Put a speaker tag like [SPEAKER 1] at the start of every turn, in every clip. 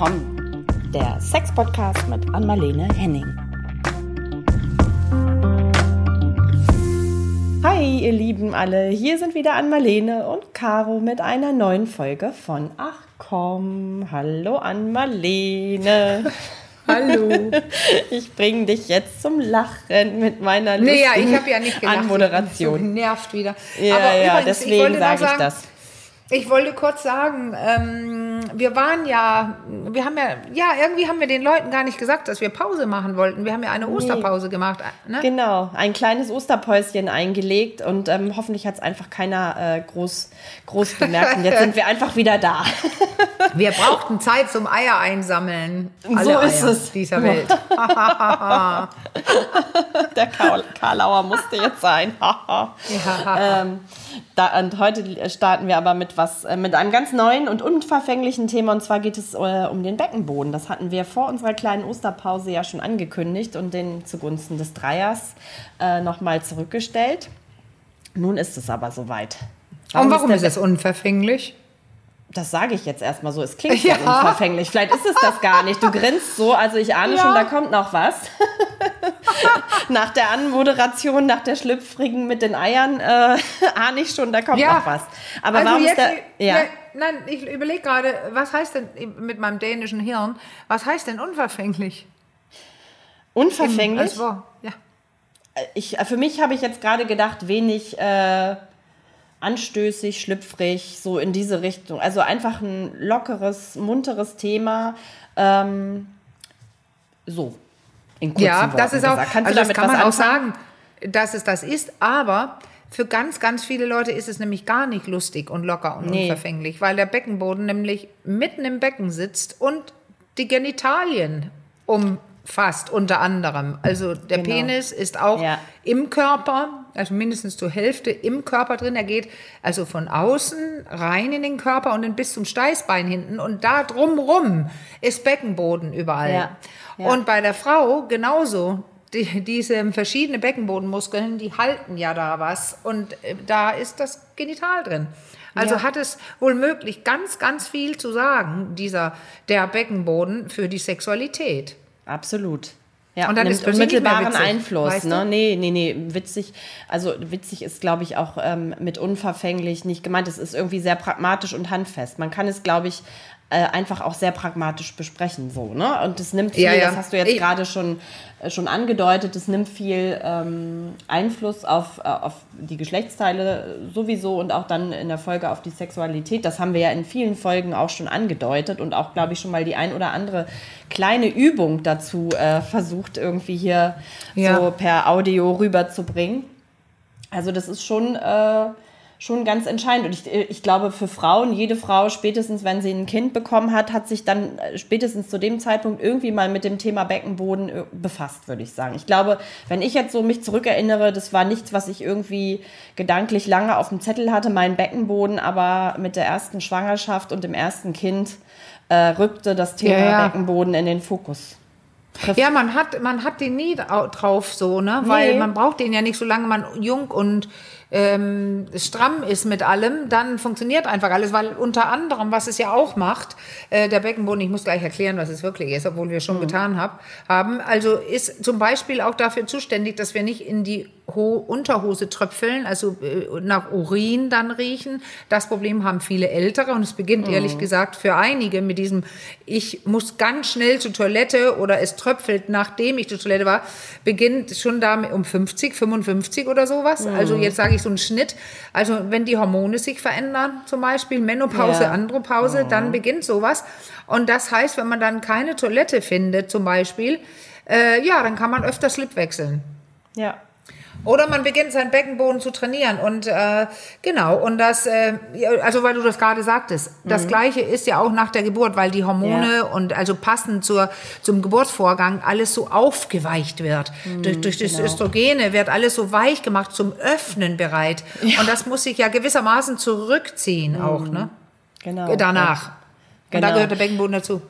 [SPEAKER 1] willkommen. Der Sex-Podcast mit Anmalene Henning. Hi, ihr Lieben alle. Hier sind wieder Anmalene und Caro mit einer neuen Folge von Ach komm. Hallo Anmalene.
[SPEAKER 2] Hallo.
[SPEAKER 1] Ich bringe dich jetzt zum Lachen mit meiner lustigen
[SPEAKER 2] nee, ja, ich habe ja nicht gelacht.
[SPEAKER 1] Anmoderation.
[SPEAKER 2] So genervt wieder.
[SPEAKER 1] Ja,
[SPEAKER 2] Aber
[SPEAKER 1] ja,
[SPEAKER 2] übrigens,
[SPEAKER 1] deswegen sage ich das.
[SPEAKER 2] Ich wollte kurz sagen, ähm, wir waren ja, wir haben ja, ja, irgendwie haben wir den Leuten gar nicht gesagt, dass wir Pause machen wollten. Wir haben ja eine Osterpause gemacht. Ne?
[SPEAKER 1] Genau, ein kleines Osterpäuschen eingelegt und ähm, hoffentlich hat es einfach keiner äh, groß, groß bemerkt. Und jetzt sind wir einfach wieder da.
[SPEAKER 2] Wir brauchten Zeit zum Eier einsammeln. Alle
[SPEAKER 1] So ist
[SPEAKER 2] Eier
[SPEAKER 1] es.
[SPEAKER 2] dieser Welt.
[SPEAKER 1] Der Karl, Karlauer musste jetzt sein. ähm, da, und heute starten wir aber mit was, äh, mit einem ganz neuen und unverfänglichen Thema. Und zwar geht es äh, um den Beckenboden. Das hatten wir vor unserer kleinen Osterpause ja schon angekündigt und den zugunsten des Dreiers äh, nochmal zurückgestellt. Nun ist es aber soweit.
[SPEAKER 2] Und warum
[SPEAKER 1] der
[SPEAKER 2] ist es unverfänglich?
[SPEAKER 1] Das sage ich jetzt erstmal so. Es klingt ja.
[SPEAKER 2] Ja.
[SPEAKER 1] unverfänglich. Vielleicht ist es das gar nicht. Du grinst so, also ich ahne
[SPEAKER 2] Ja.
[SPEAKER 1] schon, da kommt noch was. nach der Anmoderation, nach der schlüpfrigen mit den Eiern, äh, ahne ich schon, da kommt
[SPEAKER 2] Ja.
[SPEAKER 1] noch was. Aber
[SPEAKER 2] also
[SPEAKER 1] warum
[SPEAKER 2] jetzt,
[SPEAKER 1] ist der. Ja.
[SPEAKER 2] ne, nein, ich überlege gerade, was heißt denn mit meinem dänischen Hirn, was heißt denn unverfänglich?
[SPEAKER 1] Unverfänglich.
[SPEAKER 2] Als Wort, ja.
[SPEAKER 1] Ich, für mich habe ich jetzt gerade gedacht, wenig äh, anstößig, schlüpfrig, so in diese Richtung. Also einfach ein lockeres, munteres Thema. Ähm, so. In kurzen
[SPEAKER 2] Ja, das
[SPEAKER 1] Worten
[SPEAKER 2] ist auch,
[SPEAKER 1] gesagt. Kannst
[SPEAKER 2] also das kann man auch
[SPEAKER 1] anfangen?
[SPEAKER 2] sagen, dass es das ist, aber für ganz, ganz viele Leute ist es nämlich gar nicht lustig und locker und
[SPEAKER 1] Nee.
[SPEAKER 2] unverfänglich, weil der Beckenboden nämlich mitten im Becken sitzt und die Genitalien umfasst, unter anderem. Also der
[SPEAKER 1] Genau.
[SPEAKER 2] Penis ist auch
[SPEAKER 1] Ja.
[SPEAKER 2] im Körper, also mindestens zur Hälfte im Körper drin. Er geht also von außen rein in den Körper und dann bis zum Steißbein hinten und da drumrum ist Beckenboden überall.
[SPEAKER 1] Ja. Ja.
[SPEAKER 2] Und bei der Frau genauso. Die, diese verschiedenen Beckenbodenmuskeln, die halten ja da was und äh, da ist das Genital drin. Also
[SPEAKER 1] Ja.
[SPEAKER 2] hat es wohl möglich ganz, ganz viel zu sagen, dieser, der Beckenboden für die Sexualität.
[SPEAKER 1] Absolut. Ja,
[SPEAKER 2] Und dann
[SPEAKER 1] nimmt
[SPEAKER 2] ist
[SPEAKER 1] unmittelbaren Einfluss.
[SPEAKER 2] weißt
[SPEAKER 1] Ne?
[SPEAKER 2] du?
[SPEAKER 1] Nee, nee, nee, witzig. Also witzig ist, glaube ich, auch ähm, mit unverfänglich nicht gemeint. Es ist irgendwie sehr pragmatisch und handfest. Man kann es, glaube ich, äh, einfach auch sehr pragmatisch besprechen. So, ne? Und es nimmt viel,
[SPEAKER 2] Ja, ja.
[SPEAKER 1] das hast du jetzt gerade schon, äh, schon angedeutet, es nimmt viel ähm, Einfluss auf, äh, auf die Geschlechtsteile sowieso und auch dann in der Folge auf die Sexualität. Das haben wir ja in vielen Folgen auch schon angedeutet und auch, glaube ich, schon mal die ein oder andere kleine Übung dazu versucht, irgendwie hier
[SPEAKER 2] Ja.
[SPEAKER 1] so per Audio rüberzubringen. Also das ist schon, äh, schon ganz entscheidend. Und ich, ich glaube, für Frauen, jede Frau, spätestens wenn sie ein Kind bekommen hat, hat sich dann äh, spätestens zu dem Zeitpunkt irgendwie mal mit dem Thema Beckenboden äh, befasst, würde ich sagen. Ich glaube, wenn ich jetzt so mich zurückerinnere, das war nichts, was ich irgendwie gedanklich lange auf dem Zettel hatte, mein Beckenboden, aber mit der ersten Schwangerschaft und dem ersten Kind äh, rückte das Thema
[SPEAKER 2] Ja, ja.
[SPEAKER 1] Beckenboden in den Fokus.
[SPEAKER 2] Ja, man hat, man hat den nie drau- drauf so, ne? Weil
[SPEAKER 1] Nee.
[SPEAKER 2] man braucht den ja nicht, solange man jung und ähm, stramm ist mit allem, dann funktioniert einfach alles, weil unter anderem, was es ja auch macht, äh, der Beckenboden, ich muss gleich erklären, was es wirklich ist, obwohl wir schon
[SPEAKER 1] Mhm.
[SPEAKER 2] getan hab, haben, also ist zum Beispiel auch dafür zuständig, dass wir nicht in die Ho Unterhose tröpfeln, also äh, nach Urin dann riechen. Das Problem haben viele Ältere und es beginnt
[SPEAKER 1] Mhm.
[SPEAKER 2] ehrlich gesagt für einige mit diesem, ich muss ganz schnell zur Toilette oder es tröpfelt, nachdem ich zur Toilette war, beginnt schon damit um 50, 55 oder sowas. Also
[SPEAKER 1] Mhm.
[SPEAKER 2] jetzt sage ich so einen Schnitt. Also wenn die Hormone sich verändern, zum Beispiel Menopause,
[SPEAKER 1] Ja.
[SPEAKER 2] Andropause, dann beginnt sowas. Und das heißt, wenn man dann keine Toilette findet, zum Beispiel, äh, ja, dann kann man öfter Slip wechseln.
[SPEAKER 1] Ja.
[SPEAKER 2] Oder man beginnt seinen Beckenboden zu trainieren und äh, genau und das äh, ja, also weil du das gerade sagtest das gleiche ist ja auch nach der Geburt weil die Hormone
[SPEAKER 1] Mhm. Ja.
[SPEAKER 2] und also passend zur zum Geburtsvorgang alles so aufgeweicht wird durch, durch das
[SPEAKER 1] genau.
[SPEAKER 2] Östrogene wird alles so weich gemacht zum Öffnen bereit und das muss sich ja gewissermaßen zurückziehen auch ne
[SPEAKER 1] Genau.
[SPEAKER 2] danach und da
[SPEAKER 1] Genau.
[SPEAKER 2] gehört der Beckenboden dazu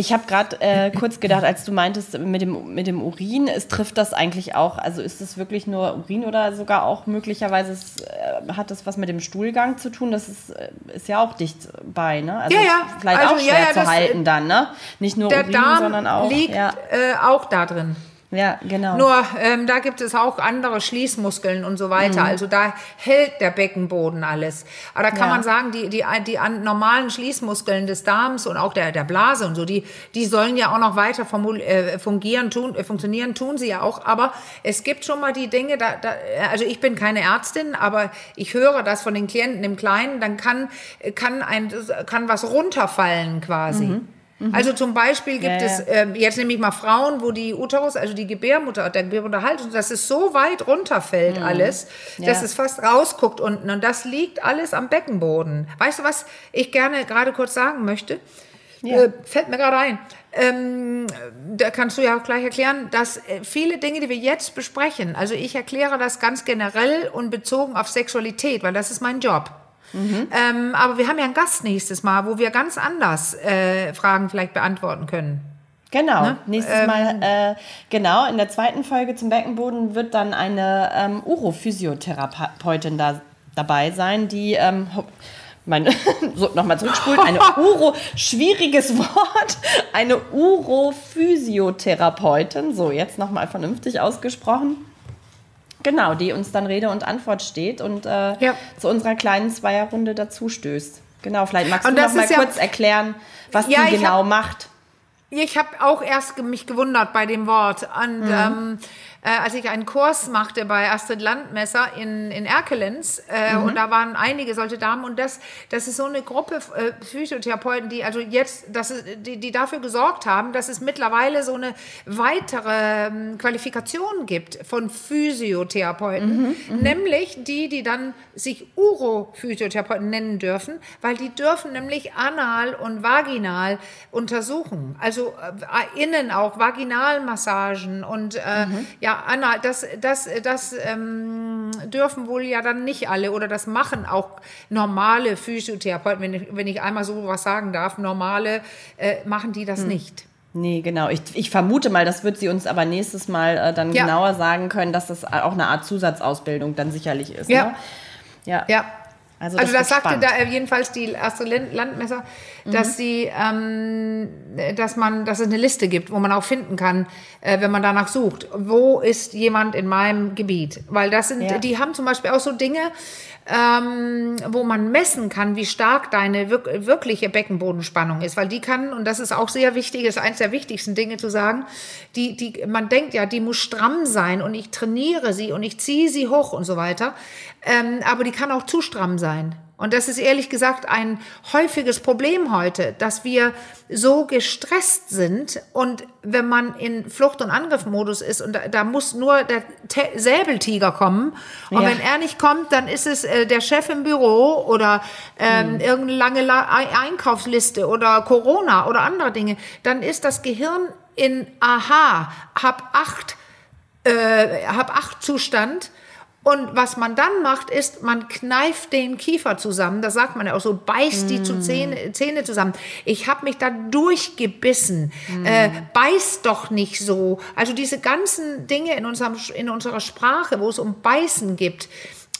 [SPEAKER 1] Ich habe gerade äh, kurz gedacht, als du meintest mit dem, mit dem Urin, es trifft das eigentlich auch, also ist es wirklich nur Urin oder sogar auch möglicherweise es, äh, hat das was mit dem Stuhlgang zu tun? Das ist, äh, ist ja auch dicht bei, ne? Also
[SPEAKER 2] Ja, ja.
[SPEAKER 1] vielleicht
[SPEAKER 2] Also,
[SPEAKER 1] auch
[SPEAKER 2] ja,
[SPEAKER 1] schwer
[SPEAKER 2] ja,
[SPEAKER 1] zu
[SPEAKER 2] das,
[SPEAKER 1] halten dann, ne? Nicht nur
[SPEAKER 2] Der
[SPEAKER 1] Urin,
[SPEAKER 2] Darm
[SPEAKER 1] sondern auch.
[SPEAKER 2] liegt
[SPEAKER 1] ja,
[SPEAKER 2] äh, auch da drin.
[SPEAKER 1] Ja, genau.
[SPEAKER 2] Nur ähm, da gibt es auch andere Schließmuskeln und so weiter. Also da hält der Beckenboden alles. Aber da kann
[SPEAKER 1] Ja.
[SPEAKER 2] man sagen, die, die, die an normalen Schließmuskeln des Darms und auch der, der Blase und so, die, die sollen ja auch noch weiter äh, fungieren, tun, äh, funktionieren, tun sie ja auch. Aber es gibt schon mal die Dinge, da, da, also ich bin keine Ärztin, aber ich höre das von den Klienten im Kleinen, dann kann, kann, ein, kann was runterfallen quasi. Also zum Beispiel gibt
[SPEAKER 1] Ja,
[SPEAKER 2] es, ähm, jetzt nehme ich mal Frauen, wo die Uterus, also die Gebärmutter, der Gebärmutterhals, dass es so weit runterfällt alles, dass
[SPEAKER 1] Ja.
[SPEAKER 2] es fast rausguckt unten. Und das liegt alles am Beckenboden. Weißt du, was ich gerne gerade kurz sagen möchte?
[SPEAKER 1] Ja.
[SPEAKER 2] Äh, fällt mir gerade ein. Ähm, da kannst du ja auch gleich erklären, dass äh, viele Dinge, die wir jetzt besprechen, also ich erkläre das ganz generell und bezogen auf Sexualität, weil das ist mein Job. Ähm, aber wir haben ja einen Gast nächstes Mal, wo wir ganz anders äh, Fragen vielleicht beantworten können.
[SPEAKER 1] Genau.
[SPEAKER 2] Ne?
[SPEAKER 1] Nächstes Mal, äh, genau, in der zweiten Folge zum Beckenboden wird dann eine ähm, Urophysiotherapeutin da, dabei sein, die, ähm, meine, so, nochmal zurückspulen, eine Uro, schwieriges Wort, eine Urophysiotherapeutin, so jetzt nochmal vernünftig ausgesprochen. Genau, die uns dann Rede und Antwort steht und äh,
[SPEAKER 2] Ja.
[SPEAKER 1] zu unserer kleinen Zweierrunde dazu stößt. Genau, vielleicht magst
[SPEAKER 2] Und
[SPEAKER 1] du
[SPEAKER 2] das
[SPEAKER 1] noch mal
[SPEAKER 2] ja-
[SPEAKER 1] kurz erklären, was
[SPEAKER 2] Ja,
[SPEAKER 1] die genau
[SPEAKER 2] hab-
[SPEAKER 1] macht.
[SPEAKER 2] Ich habe auch erst mich gewundert bei dem Wort. Und
[SPEAKER 1] Mhm.
[SPEAKER 2] ähm, äh, als ich einen Kurs machte bei Astrid Landmesser in, in Erkelenz, äh,
[SPEAKER 1] Mhm.
[SPEAKER 2] und da waren einige solche Damen, und das, das ist so eine Gruppe äh, Physiotherapeuten, die also jetzt, das ist, die, die dafür gesorgt haben, dass es mittlerweile so eine weitere ähm, Qualifikation gibt von Physiotherapeuten,
[SPEAKER 1] Mhm,
[SPEAKER 2] nämlich die, die dann sich Urophysiotherapeuten nennen dürfen, weil die dürfen nämlich anal und vaginal untersuchen. Also äh, innen auch Vaginalmassagen und äh, ja, anal, das, das, das ähm, dürfen wohl ja dann nicht alle oder das machen auch normale Physiotherapeuten, wenn ich, wenn ich einmal so was sagen darf, normale äh, machen die das nicht.
[SPEAKER 1] Nee, genau. Ich, ich vermute mal, das wird sie uns aber nächstes Mal äh, dann
[SPEAKER 2] Ja.
[SPEAKER 1] genauer sagen können, dass das auch eine Art Zusatzausbildung dann sicherlich ist.
[SPEAKER 2] Ja.
[SPEAKER 1] Ne? Ja.
[SPEAKER 2] Ja.
[SPEAKER 1] Also,
[SPEAKER 2] Also,
[SPEAKER 1] das
[SPEAKER 2] das
[SPEAKER 1] wird
[SPEAKER 2] sagte
[SPEAKER 1] spannend.
[SPEAKER 2] da jedenfalls die Astrid Land- Landmesser, dass sie, ähm, dass man, dass es eine Liste gibt, wo man auch finden kann, äh, wenn man danach sucht, wo ist jemand in meinem Gebiet? Weil das sind,
[SPEAKER 1] Ja.
[SPEAKER 2] die haben zum Beispiel auch so Dinge, ähm, wo man messen kann, wie stark deine wirk wirkliche Beckenbodenspannung ist, weil die kann, und das ist auch sehr wichtig, ist eines der wichtigsten Dinge zu sagen, die, die, man denkt ja, die muss stramm sein und ich trainiere sie und ich ziehe sie hoch und so weiter, ähm, aber die kann auch zu stramm sein. Und das ist ehrlich gesagt ein häufiges Problem heute, dass wir so gestresst sind und wenn man in Flucht- und Angriffmodus ist und da, da muss nur der Te Säbeltiger kommen und
[SPEAKER 1] Ja.
[SPEAKER 2] wenn er nicht kommt, dann ist es äh, der Chef im Büro oder ähm, irgendeine lange La Ei- Einkaufsliste oder Corona oder andere Dinge, dann ist das Gehirn in Aha, hab acht äh, hab acht Zustand. Und was man dann macht, ist, man kneift den Kiefer zusammen. Das sagt man ja auch so, beißt die zu Zähne, Zähne zusammen. Ich habe mich da durchgebissen. Äh, beiß doch nicht so. Also diese ganzen Dinge in, unserem, in unserer Sprache, wo es um Beißen gibt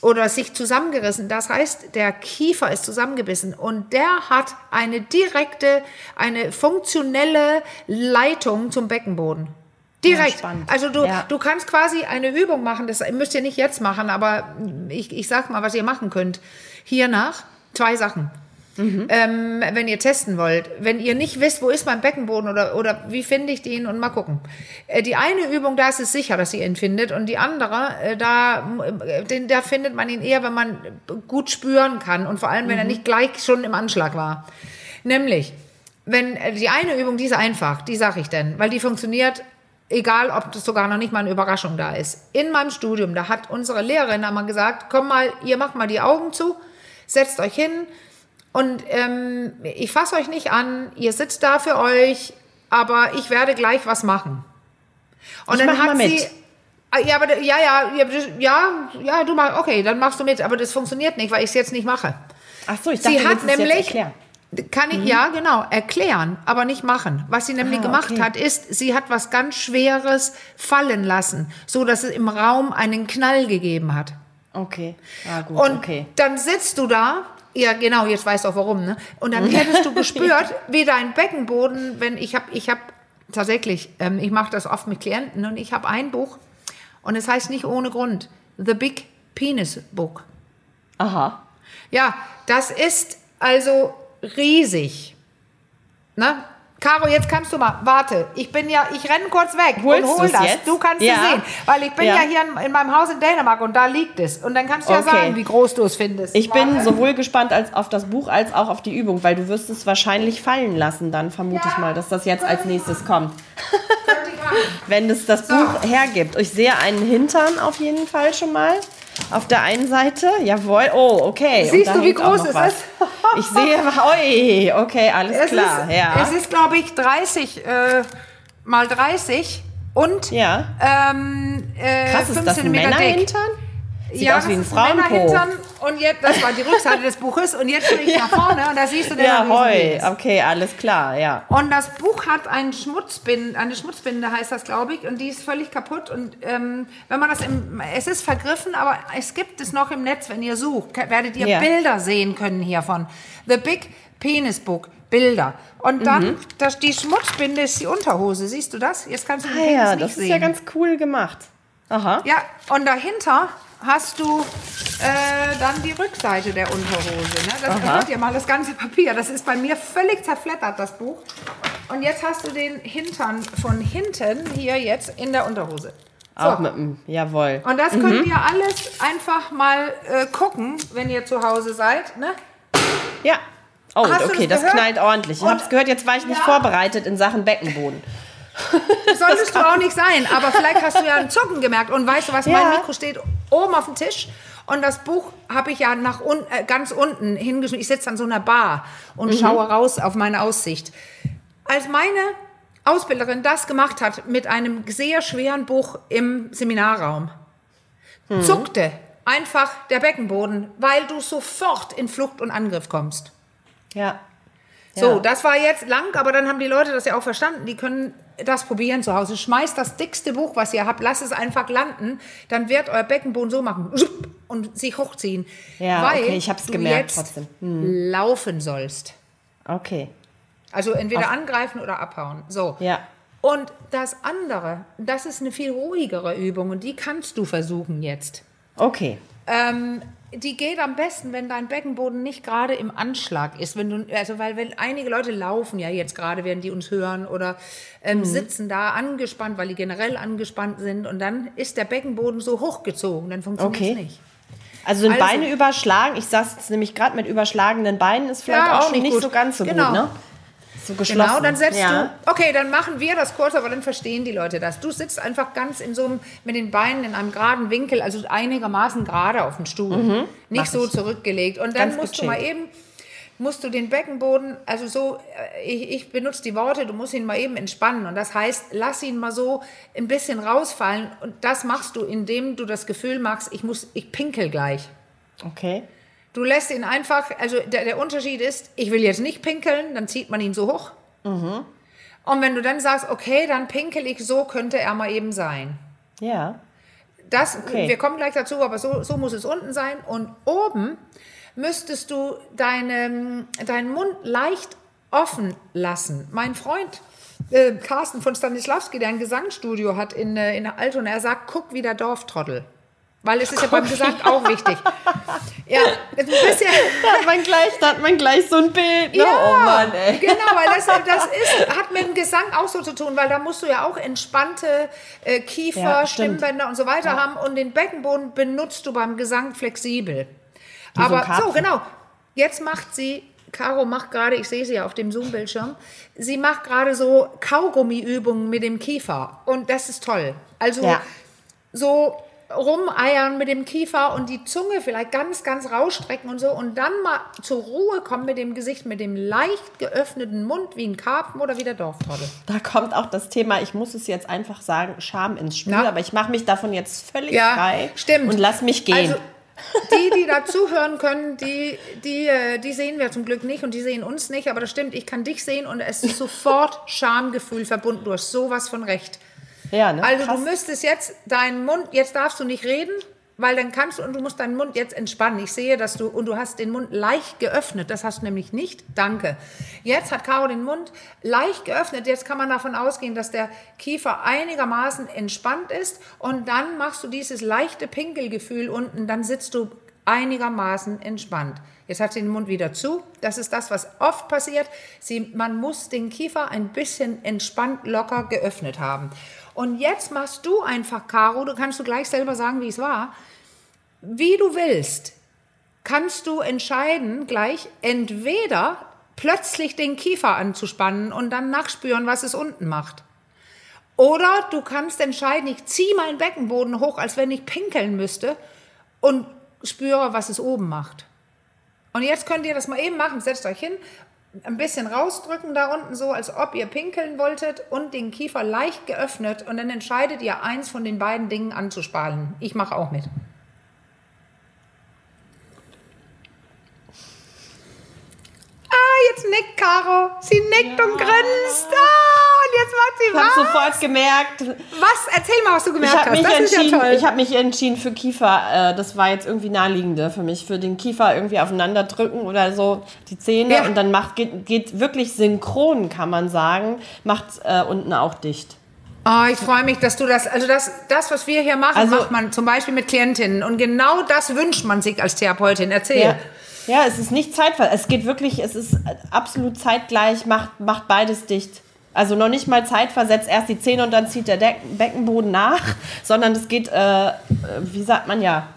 [SPEAKER 2] oder sich zusammengerissen, das heißt, der Kiefer ist zusammengebissen und der hat eine direkte, eine funktionelle Leitung zum Beckenboden. Direkt.
[SPEAKER 1] spannend.
[SPEAKER 2] also du,
[SPEAKER 1] Ja.
[SPEAKER 2] du kannst quasi eine Übung machen, das müsst ihr nicht jetzt machen, aber ich, ich sag mal, was ihr machen könnt. Hiernach zwei Sachen. Ähm, wenn ihr testen wollt, wenn ihr nicht wisst, wo ist mein Beckenboden oder, oder wie finde ich den und mal gucken. Äh, die eine Übung, da ist es sicher, dass ihr ihn findet und die andere, äh, da, äh, den, da findet man ihn eher, wenn man gut spüren kann und vor allem, wenn er nicht gleich schon im Anschlag war. Nämlich, wenn äh, die eine Übung, die ist einfach, die sage ich denn, weil die funktioniert, egal ob das sogar noch nicht mal eine Überraschung da ist. In meinem Studium, da hat unsere Lehrerin einmal gesagt, komm mal, ihr macht mal die Augen zu, setzt euch hin und ähm, ich fasse euch nicht an, ihr sitzt da für euch, aber ich werde gleich was machen. Und
[SPEAKER 1] Ich
[SPEAKER 2] dann
[SPEAKER 1] mach
[SPEAKER 2] hat sie Ah, Ja, aber ja, ja, ja, ja, du machst, okay, dann machst du mit, aber das funktioniert nicht, weil ich es jetzt nicht mache.
[SPEAKER 1] Ach so, ich
[SPEAKER 2] Sie
[SPEAKER 1] dachte, du
[SPEAKER 2] hat nämlich,
[SPEAKER 1] erklären.
[SPEAKER 2] Kann ich, ja, genau, erklären, aber nicht machen. Was sie nämlich
[SPEAKER 1] Ah,
[SPEAKER 2] gemacht
[SPEAKER 1] okay.
[SPEAKER 2] hat, ist, sie hat was ganz Schweres fallen lassen, so dass es im Raum einen Knall gegeben hat.
[SPEAKER 1] Okay. Ah, gut,
[SPEAKER 2] Und
[SPEAKER 1] okay.
[SPEAKER 2] dann sitzt du da, ja genau, jetzt weißt du auch warum, ne? Und dann hättest du gespürt, wie dein Beckenboden, wenn ich habe, ich habe tatsächlich, ähm, ich mache das oft mit Klienten und ich habe ein Buch und es heißt nicht ohne Grund The Big Penis Book.
[SPEAKER 1] Aha.
[SPEAKER 2] Ja, das ist also riesig. Ne? Caro, jetzt kannst du mal, warte, ich bin ja, ich renne kurz weg
[SPEAKER 1] Holst
[SPEAKER 2] und hol das.
[SPEAKER 1] jetzt?
[SPEAKER 2] Du kannst
[SPEAKER 1] Ja.
[SPEAKER 2] es sehen, weil ich bin ja,
[SPEAKER 1] Ja.
[SPEAKER 2] hier in, in meinem Haus in Dänemark und da liegt es. Und dann kannst du ja
[SPEAKER 1] Okay.
[SPEAKER 2] sagen, wie groß du es findest.
[SPEAKER 1] Ich bin
[SPEAKER 2] Warte.
[SPEAKER 1] sowohl gespannt als auf das Buch als auch auf die Übung, weil du wirst es wahrscheinlich fallen lassen, dann vermute ich
[SPEAKER 2] Ja.
[SPEAKER 1] mal, dass das jetzt als nächstes kommt.
[SPEAKER 2] Ich.
[SPEAKER 1] Wenn es das
[SPEAKER 2] So.
[SPEAKER 1] Buch hergibt. Ich sehe einen Hintern auf jeden Fall schon mal. Auf der einen Seite, jawohl. Oh, okay.
[SPEAKER 2] Siehst du, wie groß
[SPEAKER 1] noch
[SPEAKER 2] es
[SPEAKER 1] was.
[SPEAKER 2] ist?
[SPEAKER 1] Ich sehe, oi, okay, alles
[SPEAKER 2] Es
[SPEAKER 1] klar.
[SPEAKER 2] ist,
[SPEAKER 1] ja.
[SPEAKER 2] es ist glaube ich, 30 äh, mal 30 und
[SPEAKER 1] ja.
[SPEAKER 2] ähm, äh,
[SPEAKER 1] Krass,
[SPEAKER 2] 5
[SPEAKER 1] ist das ein
[SPEAKER 2] Zentimeter dick.
[SPEAKER 1] Sieht
[SPEAKER 2] ja,
[SPEAKER 1] aus wie ein
[SPEAKER 2] das
[SPEAKER 1] Frauenpo.
[SPEAKER 2] Und jetzt, das war die Rückseite des Buches. Und jetzt stehe ich nach vorne und da siehst du den
[SPEAKER 1] Ja, hoi. Okay, alles klar, ja.
[SPEAKER 2] Und das Buch hat einen Schmutzbinde, eine Schmutzbinde heißt das, glaube ich, und die ist völlig kaputt. Und ähm, wenn man das im, es ist vergriffen, aber es gibt es noch im Netz, wenn ihr sucht, werdet ihr
[SPEAKER 1] Ja.
[SPEAKER 2] Bilder sehen können hiervon. The Big Penis Book, Bilder. Und dann, das, die Schmutzbinde ist die Unterhose, siehst du das? Jetzt kannst du den
[SPEAKER 1] Ah,
[SPEAKER 2] Penis
[SPEAKER 1] ja,
[SPEAKER 2] nicht
[SPEAKER 1] das
[SPEAKER 2] sehen.
[SPEAKER 1] ist ja ganz cool gemacht. Aha.
[SPEAKER 2] Ja, und dahinter hast du äh, dann die Rückseite der Unterhose. Ne? Das hört ihr mal, das ganze Papier. Das ist bei mir völlig zerflettert, das Buch. Und jetzt hast du den Hintern von hinten hier jetzt in der Unterhose.
[SPEAKER 1] Auch
[SPEAKER 2] So.
[SPEAKER 1] mit dem, jawohl.
[SPEAKER 2] Und das könnt ihr alles einfach mal äh, gucken, wenn ihr zu Hause seid. Ne?
[SPEAKER 1] Ja. Oh,
[SPEAKER 2] Hast
[SPEAKER 1] okay,
[SPEAKER 2] das
[SPEAKER 1] das, knallt ordentlich. Ich
[SPEAKER 2] Und-
[SPEAKER 1] hab's gehört, jetzt war ich nicht
[SPEAKER 2] Ja.
[SPEAKER 1] vorbereitet in Sachen Beckenboden.
[SPEAKER 2] Solltest du auch nicht sein, aber vielleicht hast du ja ein Zucken gemerkt. Und weißt du was,
[SPEAKER 1] Ja.
[SPEAKER 2] mein Mikro steht oben auf dem Tisch und das Buch habe ich ja nach un äh, ganz unten hingeschmissen. Ich sitze an so einer Bar und schaue raus auf meine Aussicht. Als meine Ausbilderin das gemacht hat mit einem sehr schweren Buch im Seminarraum, zuckte einfach der Beckenboden, weil du sofort in Flucht und Angriff kommst.
[SPEAKER 1] Ja.
[SPEAKER 2] So, das war jetzt lang, aber dann haben die Leute das ja auch verstanden. Die können das probieren zu Hause. Schmeißt das dickste Buch, was ihr habt, lasst es einfach landen. Dann wird euer Beckenboden so machen und sich hochziehen.
[SPEAKER 1] Ja,
[SPEAKER 2] weil
[SPEAKER 1] okay, ich hab's
[SPEAKER 2] du
[SPEAKER 1] gemerkt
[SPEAKER 2] jetzt
[SPEAKER 1] trotzdem. Hm.
[SPEAKER 2] laufen sollst.
[SPEAKER 1] Okay.
[SPEAKER 2] Also entweder angreifen oder abhauen. So.
[SPEAKER 1] Ja.
[SPEAKER 2] Und das andere, das ist eine viel ruhigere Übung und die kannst du versuchen jetzt.
[SPEAKER 1] Okay.
[SPEAKER 2] Ähm, die geht am besten, wenn dein Beckenboden nicht gerade im Anschlag ist. Wenn du, also weil wenn einige Leute laufen ja jetzt gerade, während die uns hören oder ähm, sitzen da angespannt, weil die generell angespannt sind und dann ist der Beckenboden so hochgezogen, dann funktioniert es
[SPEAKER 1] Okay.
[SPEAKER 2] nicht.
[SPEAKER 1] Also sind
[SPEAKER 2] Also-
[SPEAKER 1] Beine überschlagen. Ich sag's jetzt nämlich gerade mit überschlagenen Beinen ist vielleicht
[SPEAKER 2] Ja,
[SPEAKER 1] auch
[SPEAKER 2] auch
[SPEAKER 1] schon
[SPEAKER 2] nicht
[SPEAKER 1] nicht so ganz so
[SPEAKER 2] Genau.
[SPEAKER 1] gut, ne? So geschlossen.
[SPEAKER 2] Genau, dann setzt
[SPEAKER 1] ja.
[SPEAKER 2] du. Okay, dann machen wir das kurz, aber dann verstehen die Leute das. Du sitzt einfach ganz in so einem, mit den Beinen in einem geraden Winkel, also einigermaßen gerade auf dem Stuhl.
[SPEAKER 1] mach
[SPEAKER 2] Nicht so
[SPEAKER 1] ich.
[SPEAKER 2] zurückgelegt. Und dann
[SPEAKER 1] Ganz
[SPEAKER 2] musst du mal
[SPEAKER 1] gechillt.
[SPEAKER 2] eben, musst du den Beckenboden, also so, äh, ich, ich benutze die Worte, du musst ihn mal eben entspannen. Und das heißt, lass ihn mal so ein bisschen rausfallen. Und das machst du, indem du das Gefühl machst, ich muss, ich pinkel gleich.
[SPEAKER 1] Okay.
[SPEAKER 2] Du lässt ihn einfach, also der, der Unterschied ist, ich will jetzt nicht pinkeln, dann zieht man ihn so hoch. Und wenn du dann sagst, okay, dann pinkel ich, so könnte er mal eben sein.
[SPEAKER 1] Ja.
[SPEAKER 2] Das,
[SPEAKER 1] Okay.
[SPEAKER 2] Wir kommen gleich dazu, aber so, so muss es unten sein. Und oben müsstest du deine, deinen Mund leicht offen lassen. Mein Freund äh, Carsten von Stanislavski, der ein Gesangsstudio hat in, äh, in Altona, er sagt, guck wie der Dorftrottel. Weil es ist ja beim Gesang auch wichtig. Ja, ein bisschen.
[SPEAKER 1] Da hat man gleich, da hat man gleich so ein Bild. Ne?
[SPEAKER 2] Ja,
[SPEAKER 1] Oh Mann, ey.
[SPEAKER 2] genau, weil das, das ist, hat mit dem Gesang auch so zu tun, weil da musst du ja auch entspannte äh, Kiefer,
[SPEAKER 1] Ja.
[SPEAKER 2] Stimmbänder und so weiter haben und den Beckenboden benutzt du beim Gesang flexibel.
[SPEAKER 1] so ein
[SPEAKER 2] Aber so,
[SPEAKER 1] Karpfen.
[SPEAKER 2] genau. Jetzt macht sie, Caro macht gerade, ich sehe sie ja auf dem Zoom-Bildschirm, sie macht gerade so Kaugummiübungen mit dem Kiefer und das ist toll. Also
[SPEAKER 1] Ja.
[SPEAKER 2] so rumeiern mit dem Kiefer und die Zunge vielleicht ganz, ganz rausstrecken und so und dann mal zur Ruhe kommen mit dem Gesicht, mit dem leicht geöffneten Mund wie ein Karpfen oder wie der Dorftrottel.
[SPEAKER 1] Da kommt auch das Thema, ich muss es jetzt einfach sagen, Scham ins Spiel,
[SPEAKER 2] Na?
[SPEAKER 1] aber ich mache mich davon jetzt völlig
[SPEAKER 2] Ja,
[SPEAKER 1] frei
[SPEAKER 2] stimmt.
[SPEAKER 1] und lass mich gehen.
[SPEAKER 2] Also, Die, die da zuhören können, die, die, äh, die sehen wir zum Glück nicht und die sehen uns nicht. Aber das stimmt, ich kann dich sehen und es ist sofort Schamgefühl verbunden. Du hast sowas von recht.
[SPEAKER 1] Ja, ne?
[SPEAKER 2] Also
[SPEAKER 1] Krass.
[SPEAKER 2] du müsstest jetzt deinen Mund, jetzt darfst du nicht reden, weil dann kannst du und du musst deinen Mund jetzt entspannen. Ich sehe, dass du und du hast den Mund leicht geöffnet. Das hast du nämlich nicht. Danke. Jetzt hat Caro den Mund leicht geöffnet. Jetzt kann man davon ausgehen, dass der Kiefer einigermaßen entspannt ist und dann machst du dieses leichte Pinkelgefühl unten. Dann sitzt du einigermaßen entspannt. Jetzt hat sie den Mund wieder zu. Das ist das, was oft passiert. Sie, man muss den Kiefer ein bisschen entspannt, locker geöffnet haben. Und jetzt machst du einfach, Caro, du kannst du gleich selber sagen, wie es war. Wie du willst, kannst du entscheiden, gleich entweder plötzlich den Kiefer anzuspannen und dann nachspüren, was es unten macht. Oder du kannst entscheiden, ich ziehe meinen Beckenboden hoch, als wenn ich pinkeln müsste und spüre, was es oben macht. Und jetzt könnt ihr das mal eben machen. Setzt euch hin, ein bisschen rausdrücken da unten, so als ob ihr pinkeln wolltet und den Kiefer leicht geöffnet. Und dann entscheidet ihr, eins von den beiden Dingen anzusparen. Ich mache auch mit. Ah, jetzt nickt Caro. Sie nickt und grinst. Ah, und jetzt macht sie
[SPEAKER 1] Ich habe
[SPEAKER 2] was.
[SPEAKER 1] sofort gemerkt,
[SPEAKER 2] Was? Erzähl mal, was du
[SPEAKER 1] ich
[SPEAKER 2] gemerkt
[SPEAKER 1] habe
[SPEAKER 2] hast.
[SPEAKER 1] mich,
[SPEAKER 2] Das ist ja
[SPEAKER 1] entschieden,
[SPEAKER 2] toll.
[SPEAKER 1] ich hab mich entschieden für Kiefer. Äh, das war jetzt irgendwie naheliegender für mich. Für den Kiefer irgendwie aufeinander drücken oder so die Zähne.
[SPEAKER 2] Ja.
[SPEAKER 1] Und dann macht, geht, geht wirklich synchron, kann man sagen, macht äh, unten auch dicht.
[SPEAKER 2] Oh, ich freue mich, dass du das, also das, das, was wir hier machen,
[SPEAKER 1] Also-
[SPEAKER 2] macht man zum Beispiel mit Klientinnen. Und genau das wünscht man sich als Therapeutin. Erzähl.
[SPEAKER 1] Ja. Ja, es ist nicht zeitversetzt. Es geht wirklich, es ist absolut zeitgleich, macht, macht beides dicht. Also noch nicht mal zeitversetzt, erst die Zähne und dann zieht der Deck Beckenboden nach, sondern es geht, äh, äh, wie sagt man ja,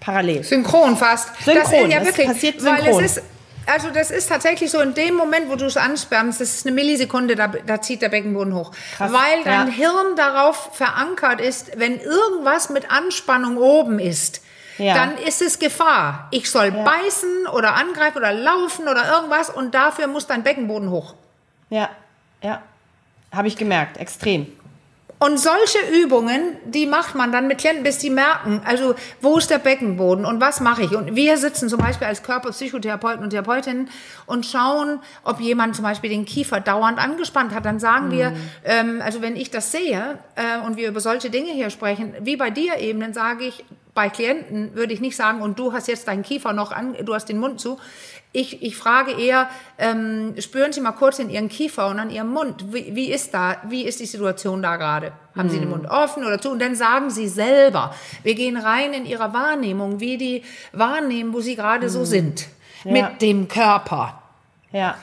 [SPEAKER 1] parallel.
[SPEAKER 2] Synchron fast. das
[SPEAKER 1] Synchron,
[SPEAKER 2] ist ja
[SPEAKER 1] das
[SPEAKER 2] wirklich,
[SPEAKER 1] passiert
[SPEAKER 2] weil
[SPEAKER 1] synchron.
[SPEAKER 2] es ist, also das ist tatsächlich so in dem Moment, wo du es anspannst, das ist eine Millisekunde, da, da zieht der Beckenboden hoch.
[SPEAKER 1] Krass,
[SPEAKER 2] weil dein
[SPEAKER 1] ja.
[SPEAKER 2] Hirn darauf verankert ist, wenn irgendwas mit Anspannung oben ist,
[SPEAKER 1] Ja.
[SPEAKER 2] dann ist es Gefahr. Ich soll beißen oder angreifen oder laufen oder irgendwas und dafür muss dein Beckenboden hoch.
[SPEAKER 1] Ja, ja. Habe ich gemerkt, extrem.
[SPEAKER 2] Und solche Übungen, die macht man dann mit Klienten, bis die merken, also wo ist der Beckenboden und was mache ich? Und wir sitzen zum Beispiel als Körperpsychotherapeuten und Therapeutinnen und schauen, ob jemand zum Beispiel den Kiefer dauernd angespannt hat. Dann sagen wir, ähm, also wenn ich das sehe äh, und wir über solche Dinge hier sprechen, wie bei dir eben, dann sage ich, bei Klienten würde ich nicht sagen, und du hast jetzt deinen Kiefer noch an, du hast den Mund zu. Ich, ich frage eher, ähm, spüren Sie mal kurz in Ihren Kiefer und an Ihrem Mund. Wie, wie ist da, wie ist die Situation da gerade? Haben Sie den Mund offen oder zu? Und dann sagen Sie selber. Wir gehen rein in Ihre Wahrnehmung, wie die wahrnehmen, wo Sie gerade so sind.
[SPEAKER 1] Ja.
[SPEAKER 2] Mit dem Körper.
[SPEAKER 1] Ja.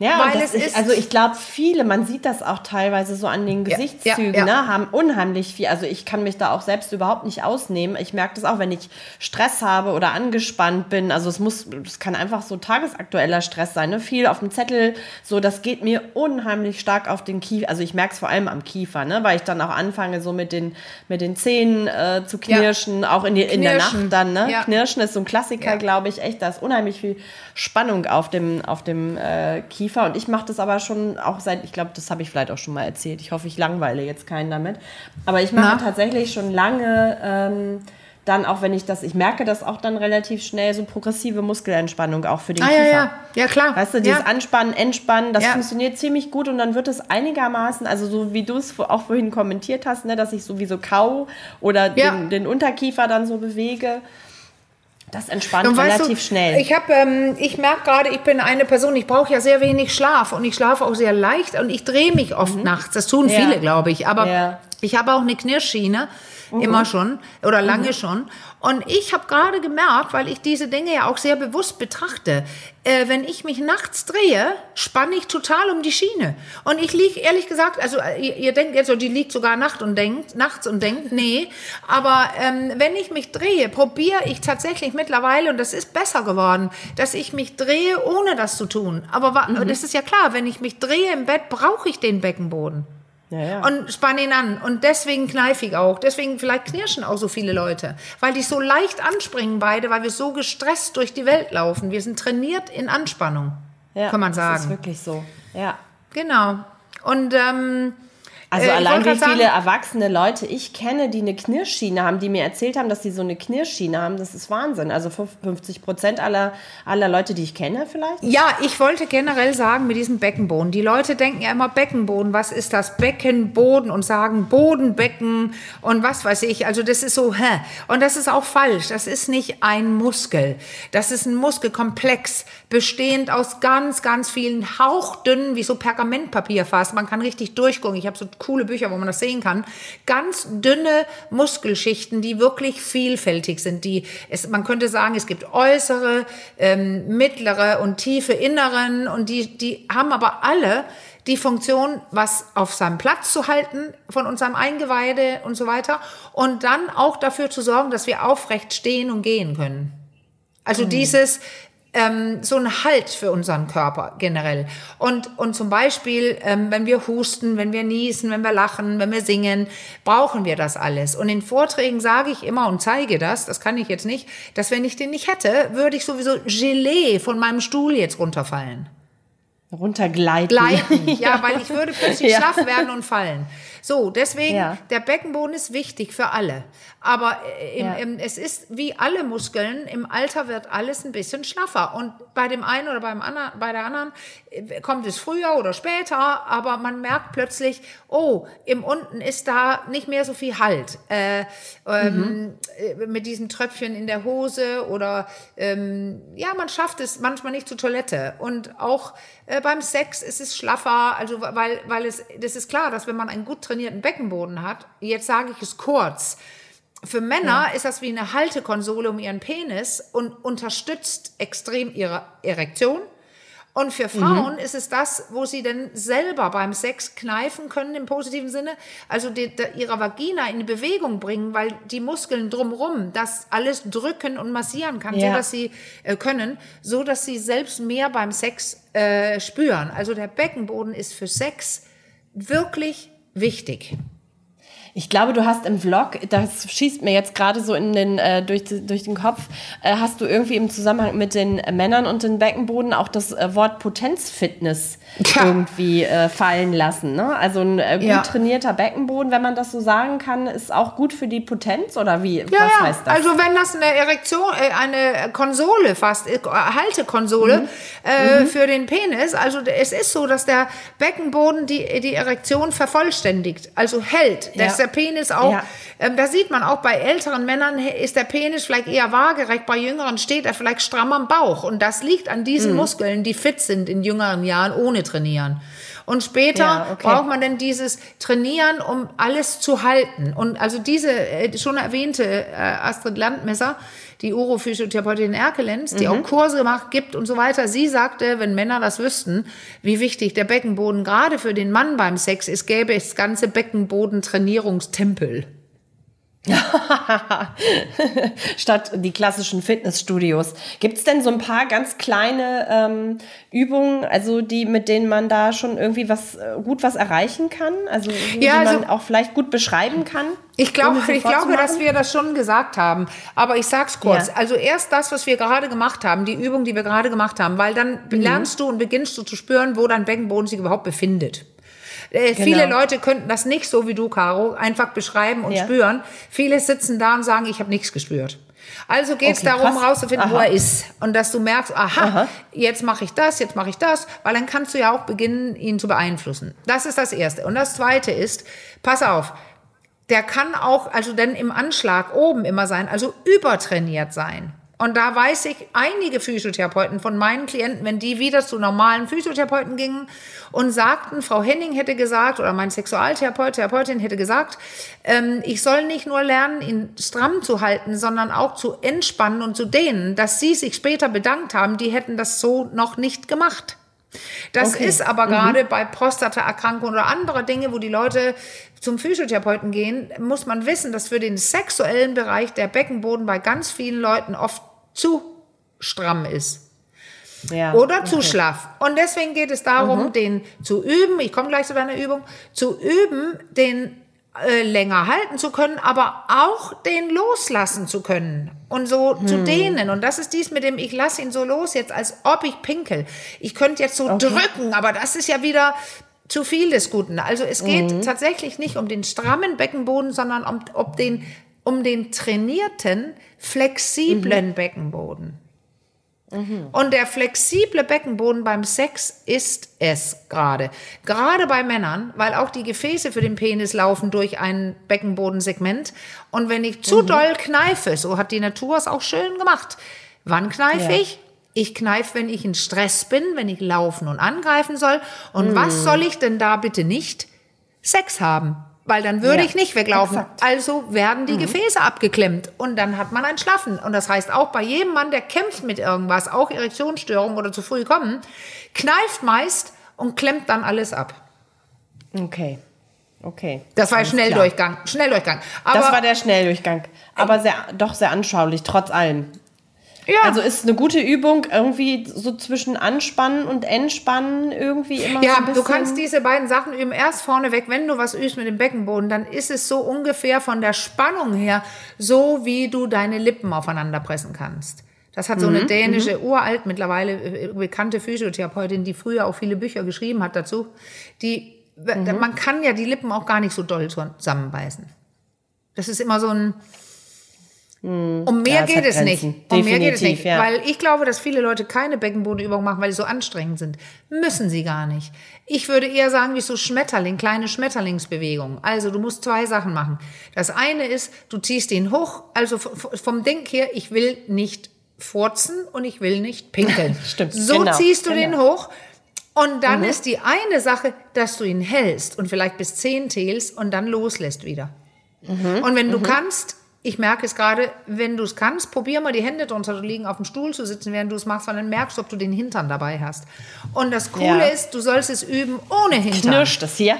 [SPEAKER 1] Ja,
[SPEAKER 2] Weil es
[SPEAKER 1] ist,
[SPEAKER 2] ist-
[SPEAKER 1] also ich glaube, viele, man sieht das auch teilweise so an den
[SPEAKER 2] Ja,
[SPEAKER 1] Gesichtszügen,
[SPEAKER 2] ja, ja.
[SPEAKER 1] Ne, haben unheimlich viel. Also ich kann mich da auch selbst überhaupt nicht ausnehmen. Ich merke das auch, wenn ich Stress habe oder angespannt bin. Also es muss, es kann einfach so tagesaktueller Stress sein, ne? Viel auf dem Zettel. So, das geht mir unheimlich stark auf den Kiefer. Also ich merke es vor allem am Kiefer, ne? Weil ich dann auch anfange, so mit den, mit den Zähnen äh, zu knirschen, auch in, die, in der Nacht
[SPEAKER 2] Knirschen.
[SPEAKER 1] dann, ne?
[SPEAKER 2] Ja.
[SPEAKER 1] Knirschen ist so ein Klassiker,
[SPEAKER 2] Ja.
[SPEAKER 1] glaube ich, echt. Da ist unheimlich viel Spannung auf dem, auf dem äh, Kiefer. Und ich mache das aber schon auch seit, ich glaube, das habe ich vielleicht auch schon mal erzählt. Ich hoffe, ich langweile jetzt keinen damit. Aber ich mache tatsächlich schon lange ähm, dann, auch wenn ich das, ich merke das auch dann relativ schnell, so progressive Muskelentspannung auch für den
[SPEAKER 2] Ah,
[SPEAKER 1] Kiefer.
[SPEAKER 2] ja, ja. Ja, klar.
[SPEAKER 1] Weißt du, dieses
[SPEAKER 2] ja.
[SPEAKER 1] Anspannen, Entspannen, das
[SPEAKER 2] Ja.
[SPEAKER 1] funktioniert ziemlich gut und dann wird es einigermaßen, also so wie du es auch vorhin kommentiert hast, ne, dass ich sowieso kau oder
[SPEAKER 2] Ja.
[SPEAKER 1] den, den Unterkiefer dann so bewege. Das entspannt
[SPEAKER 2] Und
[SPEAKER 1] relativ
[SPEAKER 2] du,
[SPEAKER 1] schnell.
[SPEAKER 2] Ich habe, ähm, ich merke gerade, ich bin eine Person, ich brauche ja sehr wenig Schlaf und ich schlafe auch sehr leicht und ich drehe mich oft nachts. Das tun
[SPEAKER 1] Mhm. Ja.
[SPEAKER 2] viele, glaube ich. Aber
[SPEAKER 1] Ja.
[SPEAKER 2] ich habe auch eine Knirschschiene, immer schon oder lange schon. Und ich habe gerade gemerkt, weil ich diese Dinge ja auch sehr bewusst betrachte, äh, wenn ich mich nachts drehe, spanne ich total um die Schiene. Und ich liege ehrlich gesagt, also äh, ihr, ihr denkt jetzt so, die liegt sogar Nacht und denkt, nachts und denkt, nee. Aber ähm, wenn ich mich drehe, probiere ich tatsächlich mittlerweile, und das ist besser geworden, dass ich mich drehe, ohne das zu tun. Aber wa- das ist ja klar, wenn ich mich drehe im Bett, brauche ich den Beckenboden.
[SPEAKER 1] Ja, ja.
[SPEAKER 2] Und spann ihn an. Und deswegen kneife ich auch. Deswegen vielleicht knirschen auch so viele Leute. Weil die so leicht anspringen beide, weil wir so gestresst durch die Welt laufen. Wir sind trainiert in Anspannung,
[SPEAKER 1] ja,
[SPEAKER 2] kann man
[SPEAKER 1] Das ist
[SPEAKER 2] sagen.
[SPEAKER 1] wirklich so. Ja.
[SPEAKER 2] Genau. Und ähm,
[SPEAKER 1] Also
[SPEAKER 2] Äh,
[SPEAKER 1] allein wie viele
[SPEAKER 2] sagen-
[SPEAKER 1] erwachsene Leute ich kenne, die eine Knirschschiene haben, die mir erzählt haben, dass sie so eine Knirschschiene haben, das ist Wahnsinn. Also 50 Prozent aller, aller Leute, die ich kenne vielleicht.
[SPEAKER 2] Ja, ich wollte generell sagen mit diesem Beckenboden. Die Leute denken ja immer Beckenboden. Was ist das? Beckenboden und sagen Bodenbecken und was weiß ich. Also das ist so, hä? Und das ist auch falsch. Das ist nicht ein Muskel. Das ist ein Muskelkomplex, bestehend aus ganz, ganz vielen hauchdünnen, wie so Pergamentpapier fast. Man kann richtig durchgucken. Ich habe so coole Bücher, wo man das sehen kann. Ganz dünne Muskelschichten, die wirklich vielfältig sind. Die, es, man könnte sagen, es gibt äußere, ähm, mittlere und tiefe Inneren und die, die haben aber alle die Funktion, was auf seinem Platz zu halten von unserem Eingeweide und so weiter und dann auch dafür zu sorgen, dass wir aufrecht stehen und gehen können. Also dieses ähm, so ein Halt für unseren Körper generell. Und, und zum Beispiel, ähm, wenn wir husten, wenn wir niesen, wenn wir lachen, wenn wir singen, brauchen wir das alles. Und in Vorträgen sage ich immer und zeige das, das kann ich jetzt nicht, dass wenn ich den nicht hätte, würde ich sowieso Gelee von meinem Stuhl jetzt runterfallen.
[SPEAKER 1] Runtergleiten.
[SPEAKER 2] Gleiten, ja, weil ich würde plötzlich
[SPEAKER 1] Ja.
[SPEAKER 2] schlaff werden und fallen. So, deswegen,
[SPEAKER 1] Ja.
[SPEAKER 2] der Beckenboden ist wichtig für alle. Aber äh, im,
[SPEAKER 1] Ja.
[SPEAKER 2] im, es ist wie alle Muskeln, im Alter wird alles ein bisschen schlaffer. Und bei dem einen oder beim anderen, bei der anderen äh, kommt es früher oder später, aber man merkt plötzlich, oh, im unten ist da nicht mehr so viel Halt. Äh, ähm, äh, mit diesen Tröpfchen in der Hose oder ähm, ja, man schafft es manchmal nicht zur Toilette. Und auch äh, beim Sex ist es schlaffer, also weil, weil es, das ist klar, dass wenn man einen gut trainierten Beckenboden hat, jetzt sage ich es kurz, für Männer ist das wie eine Haltekonsole um ihren Penis und unterstützt extrem ihre Erektion. Und für Frauen ist es das, wo sie dann selber beim Sex kneifen können im positiven Sinne, also die, die, ihre Vagina in Bewegung bringen, weil die Muskeln drumrum das alles drücken und massieren kann, so
[SPEAKER 1] Ja.
[SPEAKER 2] dass sie äh, können, so dass sie selbst mehr beim Sex äh, spüren. Also der Beckenboden ist für Sex wirklich wichtig.
[SPEAKER 1] Ich glaube, du hast im Vlog, das schießt mir jetzt gerade so in den, äh, durch, durch den Kopf, äh, hast du irgendwie im Zusammenhang mit den Männern und den Beckenboden auch das äh, Wort Potenzfitness
[SPEAKER 2] Ja.
[SPEAKER 1] irgendwie äh, fallen lassen. Ne? Also ein äh, gut
[SPEAKER 2] Ja.
[SPEAKER 1] trainierter Beckenboden, wenn man das so sagen kann, ist auch gut für die Potenz oder wie?
[SPEAKER 2] Ja,
[SPEAKER 1] Was
[SPEAKER 2] ja.
[SPEAKER 1] heißt das?
[SPEAKER 2] Also wenn das eine Erektion, äh, eine Konsole fast, Haltekonsole
[SPEAKER 1] Mhm.
[SPEAKER 2] äh, für den Penis, also es ist so, dass der Beckenboden die, die Erektion vervollständigt, also hält,
[SPEAKER 1] Ja.
[SPEAKER 2] Der Penis auch,
[SPEAKER 1] Ja.
[SPEAKER 2] ähm, da sieht man auch bei älteren Männern ist der Penis vielleicht eher waagerecht, bei jüngeren steht er vielleicht stramm am Bauch und das liegt an diesen
[SPEAKER 1] Mhm.
[SPEAKER 2] Muskeln, die fit sind in jüngeren Jahren ohne Trainieren. Und später
[SPEAKER 1] Ja, okay.
[SPEAKER 2] braucht man denn dieses Trainieren, um alles zu halten. Und also diese äh, schon erwähnte äh, Astrid Landmesser, die Urophysiotherapeutin Erkelenz, die auch Kurse macht, gibt und so weiter, sie sagte, wenn Männer das wüssten, wie wichtig der Beckenboden gerade für den Mann beim Sex ist, gäbe es ganze Beckenboden-Trainierungstempel.
[SPEAKER 1] Statt die klassischen Fitnessstudios. Gibt es denn so ein paar ganz kleine ähm, Übungen, also die, mit denen man da schon irgendwie was äh, gut was erreichen kann? Also die
[SPEAKER 2] Ja,
[SPEAKER 1] man
[SPEAKER 2] also-
[SPEAKER 1] auch vielleicht gut beschreiben kann?
[SPEAKER 2] Ich
[SPEAKER 1] sie
[SPEAKER 2] ich glaube, dass wir das schon gesagt haben. Aber ich sag's kurz.
[SPEAKER 1] Ja.
[SPEAKER 2] Also erst das, was wir gerade gemacht haben, die Übung, die wir gerade gemacht haben, weil dann
[SPEAKER 1] Mhm.
[SPEAKER 2] lernst du und beginnst du zu spüren, wo dein Beckenboden sich überhaupt befindet. Äh, Viele
[SPEAKER 1] Genau.
[SPEAKER 2] Leute könnten das nicht so wie du, Caro, einfach beschreiben und
[SPEAKER 1] Ja.
[SPEAKER 2] spüren. Viele sitzen da und sagen, ich habe nichts gespürt. Also geht es
[SPEAKER 1] Okay,
[SPEAKER 2] darum,
[SPEAKER 1] krass.
[SPEAKER 2] rauszufinden, wo
[SPEAKER 1] Aha.
[SPEAKER 2] er ist. Und dass du merkst, aha, jetzt mache ich das, jetzt mache ich das, weil dann kannst du ja auch beginnen, ihn zu beeinflussen. Das ist das Erste. Und das Zweite ist, pass auf, der kann auch, also dann im Anschlag oben immer sein, also übertrainiert sein. Und da weiß ich, einige Physiotherapeuten von meinen Klienten, wenn die wieder zu normalen Physiotherapeuten gingen und sagten, Frau Henning hätte gesagt, oder mein Sexualtherapeut, Therapeutin hätte gesagt, ähm, ich soll nicht nur lernen, ihn stramm zu halten, sondern auch zu entspannen und zu dehnen, dass sie sich später bedankt haben, die hätten das so noch nicht gemacht. Das
[SPEAKER 1] Okay.
[SPEAKER 2] ist aber gerade bei Prostataerkrankungen oder andere Dinge, wo die Leute zum Physiotherapeuten gehen, muss man wissen, dass für den sexuellen Bereich der Beckenboden bei ganz vielen Leuten oft zu stramm ist
[SPEAKER 1] Ja.
[SPEAKER 2] oder zu schlaff. Und deswegen geht es darum, den zu üben, ich komme gleich zu deiner Übung, zu üben, den äh, länger halten zu können, aber auch den loslassen zu können und so zu dehnen. Und das ist dies mit dem, ich lasse ihn so los jetzt, als ob ich pinkel. Ich könnte jetzt so drücken, aber das ist ja wieder zu viel des Guten. Also es geht tatsächlich nicht um den strammen Beckenboden, sondern um, um, den, um den trainierten, flexiblen Beckenboden. Und der flexible Beckenboden beim Sex ist es gerade. Gerade bei Männern, weil auch die Gefäße für den Penis laufen durch ein Beckenbodensegment. Und wenn ich zu doll kneife, so hat die Natur es auch schön gemacht. Wann kneife
[SPEAKER 1] Ja.
[SPEAKER 2] ich? Ich kneife, wenn ich in Stress bin, wenn ich laufen und angreifen soll. Und was soll ich denn da bitte nicht? Sex haben. Weil dann würde
[SPEAKER 1] Ja,
[SPEAKER 2] ich nicht weglaufen.
[SPEAKER 1] exakt.
[SPEAKER 2] Also werden die Gefäße abgeklemmt und dann hat man ein Schlaffen. Und das heißt auch bei jedem Mann, der kämpft mit irgendwas, auch Erektionsstörungen oder zu früh kommen, kneift meist und klemmt dann alles ab.
[SPEAKER 1] Okay. Okay.
[SPEAKER 2] Das war
[SPEAKER 1] Alles klar.
[SPEAKER 2] Schnelldurchgang. Schnelldurchgang. Aber
[SPEAKER 1] Das war der Schnelldurchgang. Aber sehr, doch sehr anschaulich, trotz allem.
[SPEAKER 2] Ja,
[SPEAKER 1] Also ist eine gute Übung irgendwie so zwischen Anspannen und Entspannen irgendwie immer so
[SPEAKER 2] Ja,
[SPEAKER 1] bisschen.
[SPEAKER 2] du kannst diese beiden Sachen üben. Erst vorneweg, wenn du was übst mit dem Beckenboden, dann ist es so ungefähr von der Spannung her so, wie du deine Lippen aufeinander pressen kannst. Das hat so
[SPEAKER 1] Mhm,
[SPEAKER 2] eine dänische, uralt mittlerweile äh, bekannte Physiotherapeutin, die früher auch viele Bücher geschrieben hat dazu. Die,
[SPEAKER 1] Mhm.
[SPEAKER 2] man kann ja die Lippen auch gar nicht so doll zusammenbeißen. Das ist immer so ein, um mehr
[SPEAKER 1] Ja,
[SPEAKER 2] geht es nicht.
[SPEAKER 1] Grenzen.
[SPEAKER 2] Um mehr geht es
[SPEAKER 1] Definitiv,
[SPEAKER 2] nicht.
[SPEAKER 1] ja.
[SPEAKER 2] Weil ich glaube, dass viele Leute keine Beckenbodenübung machen, weil sie so anstrengend sind. Müssen sie gar nicht. Ich würde eher sagen, wie so Schmetterling, kleine Schmetterlingsbewegungen. Also du musst zwei Sachen machen. Das eine ist, du ziehst den hoch, also vom Ding her, ich will nicht furzen und ich will nicht pinkeln.
[SPEAKER 1] Stimmt,
[SPEAKER 2] So
[SPEAKER 1] genau,
[SPEAKER 2] ziehst du
[SPEAKER 1] genau.
[SPEAKER 2] den hoch. Und dann ist die eine Sache, dass du ihn hältst und vielleicht bis zehn zählst und dann loslässt wieder. Und wenn du kannst, ich merke es gerade, wenn du es kannst, probier mal die Hände drunter zu liegen, auf dem Stuhl zu sitzen, während du es machst, weil dann merkst du, ob du den Hintern dabei hast. Und das Coole
[SPEAKER 1] Ja.
[SPEAKER 2] ist, du sollst es üben ohne Hintern.
[SPEAKER 1] Knirscht das hier?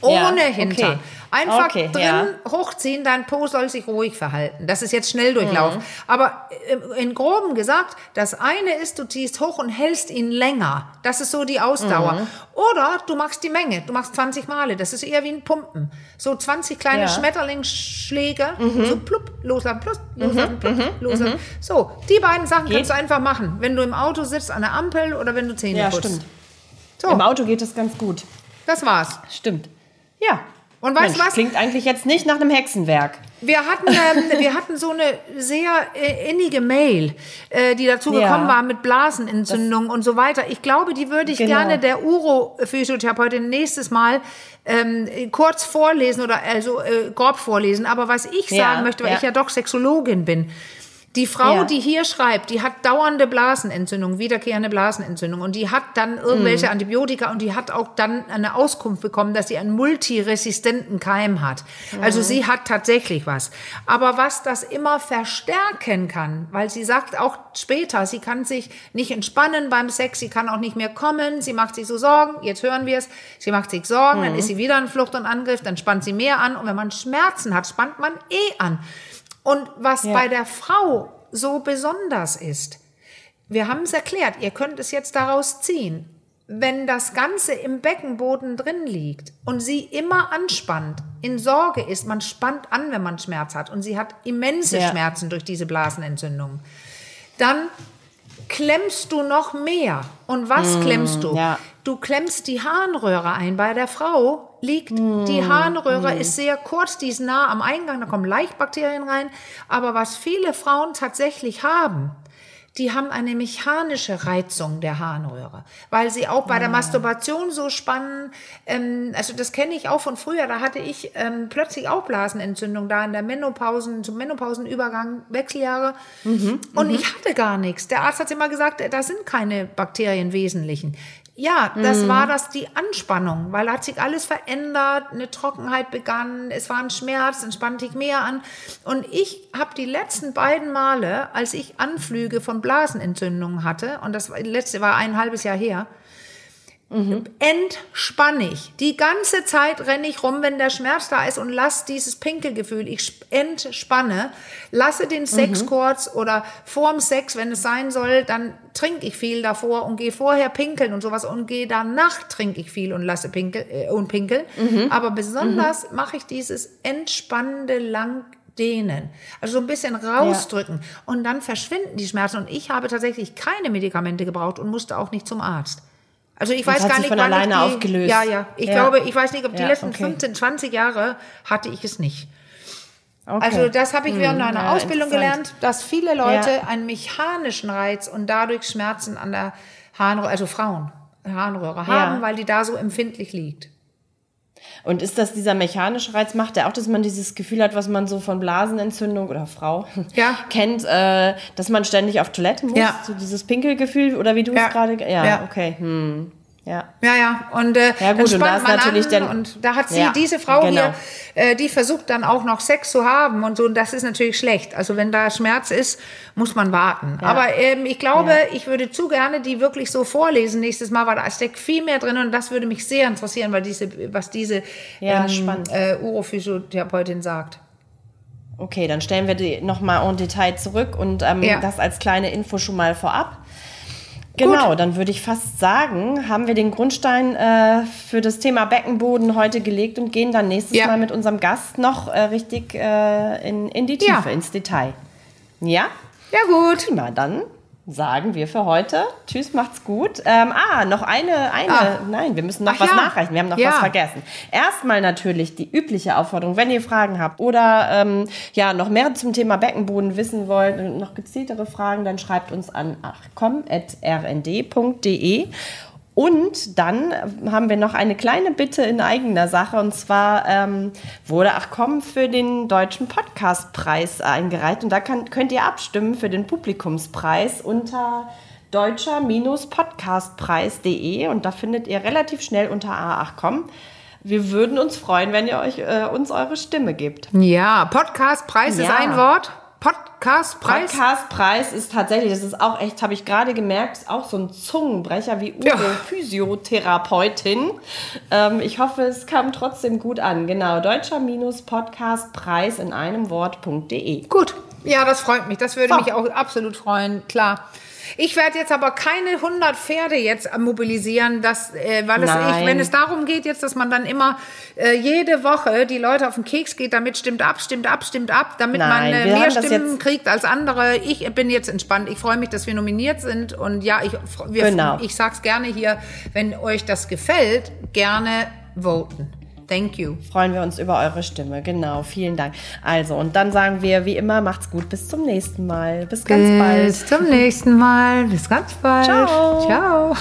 [SPEAKER 2] Ohne
[SPEAKER 1] Ja,
[SPEAKER 2] Hintern.
[SPEAKER 1] okay.
[SPEAKER 2] Einfach
[SPEAKER 1] Okay,
[SPEAKER 2] drin
[SPEAKER 1] ja.
[SPEAKER 2] hochziehen, dein Po soll sich ruhig verhalten. Das ist jetzt Schnelldurchlauf.
[SPEAKER 1] Mhm.
[SPEAKER 2] Aber äh, in groben gesagt, das eine ist, du ziehst hoch und hältst ihn länger. Das ist so die Ausdauer.
[SPEAKER 1] Mhm.
[SPEAKER 2] Oder du machst die Menge. Du machst 20 Male. Das ist eher wie ein Pumpen. So 20 kleine
[SPEAKER 1] Ja.
[SPEAKER 2] Schmetterlingsschläge.
[SPEAKER 1] Mhm.
[SPEAKER 2] So plupp, loslassen, plupp, loslassen, plupp, loslassen. So, die beiden Sachen
[SPEAKER 1] Geht.
[SPEAKER 2] kannst du einfach machen. Wenn du im Auto sitzt, an der Ampel oder wenn du Zähne
[SPEAKER 1] Ja,
[SPEAKER 2] putzt.
[SPEAKER 1] stimmt.
[SPEAKER 2] So,
[SPEAKER 1] Im Auto geht das ganz gut.
[SPEAKER 2] das war's.
[SPEAKER 1] Stimmt. Ja.
[SPEAKER 2] Und weißt
[SPEAKER 1] Mensch,
[SPEAKER 2] was?
[SPEAKER 1] Klingt eigentlich jetzt nicht nach einem Hexenwerk.
[SPEAKER 2] Wir hatten, ähm, wir hatten so eine sehr äh, innige Mail, äh, die dazu
[SPEAKER 1] Ja.
[SPEAKER 2] gekommen war mit Blasenentzündung und so weiter. Ich glaube, die würde ich
[SPEAKER 1] Genau.
[SPEAKER 2] gerne der Uro-Physiotherapeutin nächstes Mal ähm, kurz vorlesen oder also äh, grob vorlesen. Aber was ich
[SPEAKER 1] Ja,
[SPEAKER 2] sagen möchte, weil
[SPEAKER 1] ja.
[SPEAKER 2] ich ja doch Sexologin bin, die Frau,
[SPEAKER 1] Ja.
[SPEAKER 2] die hier schreibt, die hat dauernde Blasenentzündung, wiederkehrende Blasenentzündung und die hat dann irgendwelche
[SPEAKER 1] Mhm.
[SPEAKER 2] Antibiotika und die hat auch dann eine Auskunft bekommen, dass sie einen multiresistenten Keim hat.
[SPEAKER 1] Mhm.
[SPEAKER 2] Also sie hat tatsächlich was. Aber was das immer verstärken kann, weil sie sagt auch später, sie kann sich nicht entspannen beim Sex, sie kann auch nicht mehr kommen, sie macht sich so Sorgen, jetzt hören wir es, sie macht sich Sorgen,
[SPEAKER 1] Mhm.
[SPEAKER 2] dann ist sie wieder in Flucht und Angriff, dann spannt sie mehr an und wenn man Schmerzen hat, spannt man eh an. Und was
[SPEAKER 1] Ja.
[SPEAKER 2] bei der Frau so besonders ist, wir haben es erklärt, ihr könnt es jetzt daraus ziehen. Wenn das Ganze im Beckenboden drin liegt und sie immer anspannt, in Sorge ist, man spannt an, wenn man Schmerz hat und sie hat immense
[SPEAKER 1] Ja.
[SPEAKER 2] Schmerzen durch diese Blasenentzündung, dann klemmst du noch mehr. Und was klemmst du?
[SPEAKER 1] Ja.
[SPEAKER 2] Du klemmst die Harnröhre ein. Bei der Frau liegt die
[SPEAKER 1] Mm,
[SPEAKER 2] Harnröhre, ist sehr kurz, die ist nah am Eingang, da kommen leicht Bakterien rein. Aber was viele Frauen tatsächlich haben, die haben eine mechanische Reizung der Harnröhre, weil sie auch
[SPEAKER 1] Ah.
[SPEAKER 2] bei der Masturbation so spannen. Ähm, also das kenne ich auch von früher. Da hatte ich ähm, plötzlich auch Blasenentzündung da in der Menopausen, zum Menopausenübergang, Wechseljahre.
[SPEAKER 1] Mhm,
[SPEAKER 2] Und ich hatte gar nichts. Der Arzt hat immer gesagt, da sind keine Bakterien wesentlichen. Ja, das
[SPEAKER 1] Mhm.
[SPEAKER 2] war das die Anspannung, weil da hat sich alles verändert, eine Trockenheit begann, es war ein Schmerz, dann spannte ich mehr an. Und ich habe die letzten beiden Male, als ich Anflüge von Blasenentzündungen hatte, und das letzte war ein halbes Jahr her, entspann ich. Die ganze Zeit renne ich rum, wenn der Schmerz da ist und lass dieses Pinkelgefühl. Ich sp- entspanne, lasse den Sex kurz oder vorm Sex, wenn es sein soll, dann trinke ich viel davor und gehe vorher pinkeln und sowas und gehe danach trinke ich viel und lasse pinkel äh, und pinkeln. Aber besonders mache ich dieses entspannende lang dehnen. Also so ein bisschen rausdrücken. Und dann verschwinden die Schmerzen. Und ich habe tatsächlich keine Medikamente gebraucht und musste auch nicht zum Arzt. Also ich
[SPEAKER 1] Das
[SPEAKER 2] weiß gar nicht,
[SPEAKER 1] von
[SPEAKER 2] wann
[SPEAKER 1] alleine
[SPEAKER 2] ich die,
[SPEAKER 1] aufgelöst.
[SPEAKER 2] Ja, ja. Ich
[SPEAKER 1] Ja.
[SPEAKER 2] glaube, ich weiß nicht, ob die
[SPEAKER 1] Ja,
[SPEAKER 2] letzten
[SPEAKER 1] okay.
[SPEAKER 2] 15, 20 Jahre hatte ich es nicht.
[SPEAKER 1] Okay.
[SPEAKER 2] Also das habe ich während meiner
[SPEAKER 1] ja,
[SPEAKER 2] Ausbildung gelernt, dass viele Leute einen mechanischen Reiz und dadurch Schmerzen an der Harnröhre, also Frauen, Harnröhre haben, weil die da so empfindlich liegt.
[SPEAKER 1] Und ist das dieser mechanische Reiz, macht der auch, dass man dieses Gefühl hat, was man so von Blasenentzündung oder Frau
[SPEAKER 2] Ja.
[SPEAKER 1] kennt, äh, dass man ständig auf Toilette muss?
[SPEAKER 2] Ja.
[SPEAKER 1] So dieses Pinkelgefühl oder wie du
[SPEAKER 2] Ja.
[SPEAKER 1] es gerade... Ja,
[SPEAKER 2] Ja.
[SPEAKER 1] okay. Hm. Ja.
[SPEAKER 2] Ja, ja. Und äh,
[SPEAKER 1] Ja, gut,
[SPEAKER 2] dann
[SPEAKER 1] und
[SPEAKER 2] spannt
[SPEAKER 1] da ist
[SPEAKER 2] man
[SPEAKER 1] natürlich
[SPEAKER 2] an
[SPEAKER 1] dann-
[SPEAKER 2] und da hat sie
[SPEAKER 1] Ja,
[SPEAKER 2] diese Frau
[SPEAKER 1] genau.
[SPEAKER 2] hier, äh, die versucht dann auch noch Sex zu haben und so. Und das ist natürlich schlecht. Also wenn da Schmerz ist, muss man warten. Aber ähm, ich glaube, ich würde zu gerne die wirklich so vorlesen nächstes Mal, weil da steckt viel mehr drin und das würde mich sehr interessieren, weil diese, was diese
[SPEAKER 1] Ja,
[SPEAKER 2] ähm, äh, Urophysiotherapeutin sagt.
[SPEAKER 1] Okay, dann stellen wir die nochmal en Detail zurück und ähm,
[SPEAKER 2] Ja.
[SPEAKER 1] das als kleine Info schon mal vorab. Genau, dann würde ich fast sagen, haben wir den Grundstein äh, für das Thema Beckenboden heute gelegt und gehen dann nächstes
[SPEAKER 2] Ja.
[SPEAKER 1] Mal mit unserem Gast noch äh, richtig äh, in, in die
[SPEAKER 2] Ja.
[SPEAKER 1] Tiefe, ins Detail. Ja?
[SPEAKER 2] Ja gut.
[SPEAKER 1] Prima, dann sagen wir für heute. Tschüss, macht's gut. Ähm, ah, noch eine, eine,
[SPEAKER 2] Ah.
[SPEAKER 1] nein, wir müssen noch
[SPEAKER 2] Ach
[SPEAKER 1] was
[SPEAKER 2] ja.
[SPEAKER 1] nachreichen. Wir haben noch
[SPEAKER 2] Ja.
[SPEAKER 1] was vergessen. Erstmal natürlich die übliche Aufforderung, wenn ihr Fragen habt oder ähm, ja, noch mehr zum Thema Beckenboden wissen wollt und noch gezieltere Fragen, dann schreibt uns an achcom.rnd.de. Und dann haben wir noch eine kleine Bitte in eigener Sache. Und zwar ähm, wurde Achcom für den Deutschen Podcastpreis eingereicht. Und da kann, könnt ihr abstimmen für den Publikumspreis unter deutscher-podcastpreis.de. Und da findet ihr relativ schnell unter A8com. Wir würden uns freuen, wenn ihr euch äh, uns eure Stimme gebt.
[SPEAKER 2] Ja, Podcastpreis ist
[SPEAKER 1] Ja.
[SPEAKER 2] ein Wort. Podcastpreis.
[SPEAKER 1] Podcastpreis ist tatsächlich, das ist auch echt, habe ich gerade gemerkt, ist auch so ein Zungenbrecher wie Uwe,
[SPEAKER 2] Ja.
[SPEAKER 1] Physiotherapeutin. Ähm, ich hoffe, es kam trotzdem gut an. Genau, deutscher-podcastpreis in einem Wort.de.
[SPEAKER 2] Gut. Ja, das freut mich. Das würde
[SPEAKER 1] So.
[SPEAKER 2] mich auch absolut freuen, klar. Ich werde jetzt aber keine 100 Pferde jetzt mobilisieren, dass, äh, weil es, ich, wenn es darum geht jetzt, dass man dann immer äh, jede Woche die Leute auf den Keks geht, damit stimmt ab, stimmt ab, stimmt ab, damit man
[SPEAKER 1] Nein,
[SPEAKER 2] äh,
[SPEAKER 1] wir
[SPEAKER 2] mehr Stimmen kriegt als andere. Ich bin jetzt entspannt. Ich freue mich, dass wir nominiert sind und ja, ich, wir,
[SPEAKER 1] Genau.
[SPEAKER 2] ich sag's gerne hier, wenn euch das gefällt, gerne voten. Thank you.
[SPEAKER 1] Freuen wir uns über eure Stimme. Genau, vielen Dank. Also, und dann sagen wir wie immer, macht's gut, bis zum nächsten Mal. Bis ganz bald.
[SPEAKER 2] Bis zum nächsten Mal. Bis ganz bald.
[SPEAKER 1] Ciao.
[SPEAKER 2] Ciao.